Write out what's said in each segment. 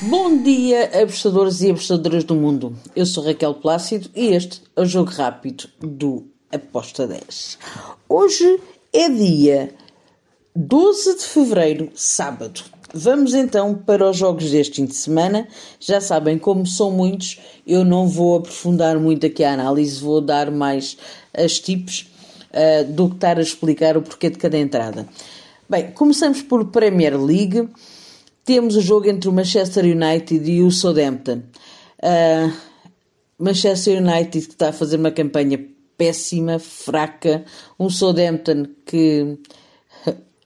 Bom dia, apostadores e apostadoras do mundo. Eu sou Raquel Plácido e este é o Jogo Rápido do Aposta 10. Hoje é dia 12 de fevereiro, sábado. Vamos então para os jogos deste fim de semana. Já sabem, como são muitos, eu não vou aprofundar muito aqui a análise, vou dar mais as tipos uh, do que estar a explicar o porquê de cada entrada. Bem, começamos por Premier League. Temos o jogo entre o Manchester United e o Southampton. Uh, Manchester United que está a fazer uma campanha péssima, fraca. Um Southampton que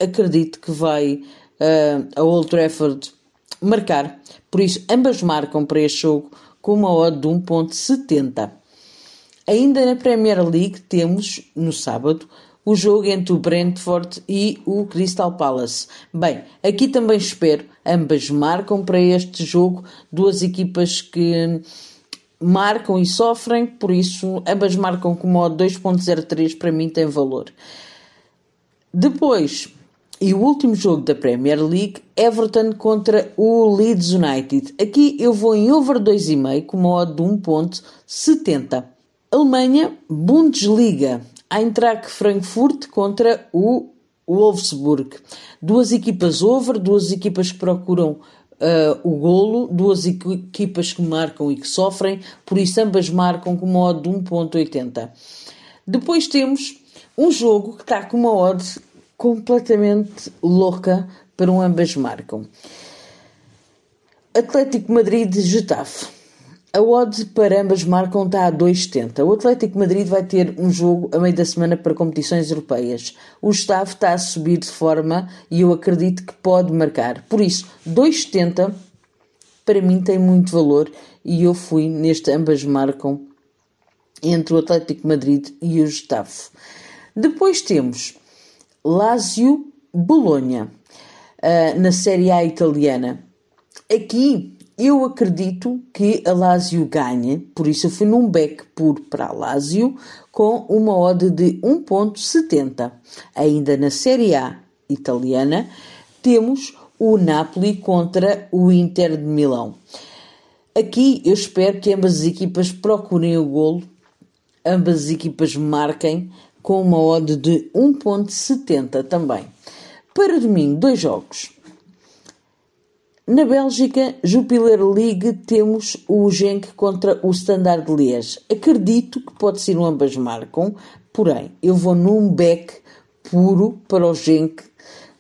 acredito que vai uh, a Old Trafford marcar. Por isso, ambas marcam para este jogo com uma odd de 1.70. Ainda na Premier League temos, no sábado, o jogo entre o Brentford e o Crystal Palace. Bem, aqui também espero, ambas marcam para este jogo, duas equipas que marcam e sofrem, por isso ambas marcam com modo 2.03 para mim tem valor. Depois, e o último jogo da Premier League, Everton contra o Leeds United. Aqui eu vou em over 2,5 com modo de 1.70. Alemanha, Bundesliga. Eintracht Frankfurt contra o Wolfsburg. Duas equipas over, duas equipas que procuram uh, o golo, duas equipas que marcam e que sofrem, por isso ambas marcam com uma odd de 1.80. Depois temos um jogo que está com uma odd completamente louca para um ambas marcam. Atlético Madrid-Getafe. A odd para ambas marcam está a 2,70. O Atlético Madrid vai ter um jogo a meio da semana para competições europeias. O Gustavo está a subir de forma e eu acredito que pode marcar. Por isso, 2,70 para mim tem muito valor e eu fui neste ambas marcam entre o Atlético Madrid e o Gustavo. Depois temos Lazio Bologna uh, na Série A italiana. Aqui eu acredito que a Lazio ganhe, por isso eu fui num back puro para a Lazio com uma odd de 1.70. Ainda na Série A italiana temos o Napoli contra o Inter de Milão. Aqui eu espero que ambas as equipas procurem o golo, ambas as equipas marquem com uma odd de 1.70 também. Para domingo, dois jogos. Na Bélgica, Jupiler League, temos o Genk contra o Standard Liège. Acredito que pode ser um ambas marcam, porém, eu vou num back puro para o Genk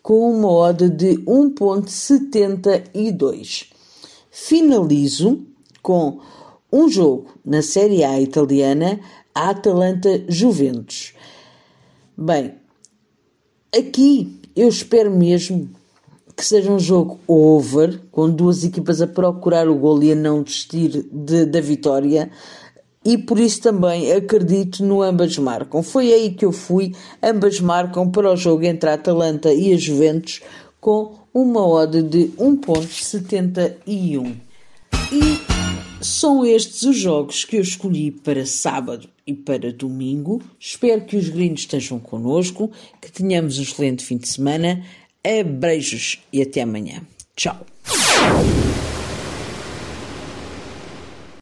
com uma odd de 1.72. Finalizo com um jogo na Série A italiana, a Atalanta Juventus. Bem, aqui eu espero mesmo que seja um jogo over, com duas equipas a procurar o gol e a não desistir de, da vitória. E por isso também acredito no ambas marcam. Foi aí que eu fui, ambas marcam para o jogo entre a Atalanta e a Juventus com uma odd de 1.71. E são estes os jogos que eu escolhi para sábado e para domingo. Espero que os gringos estejam connosco, que tenhamos um excelente fim de semana. Abreijos e até amanhã. Tchau.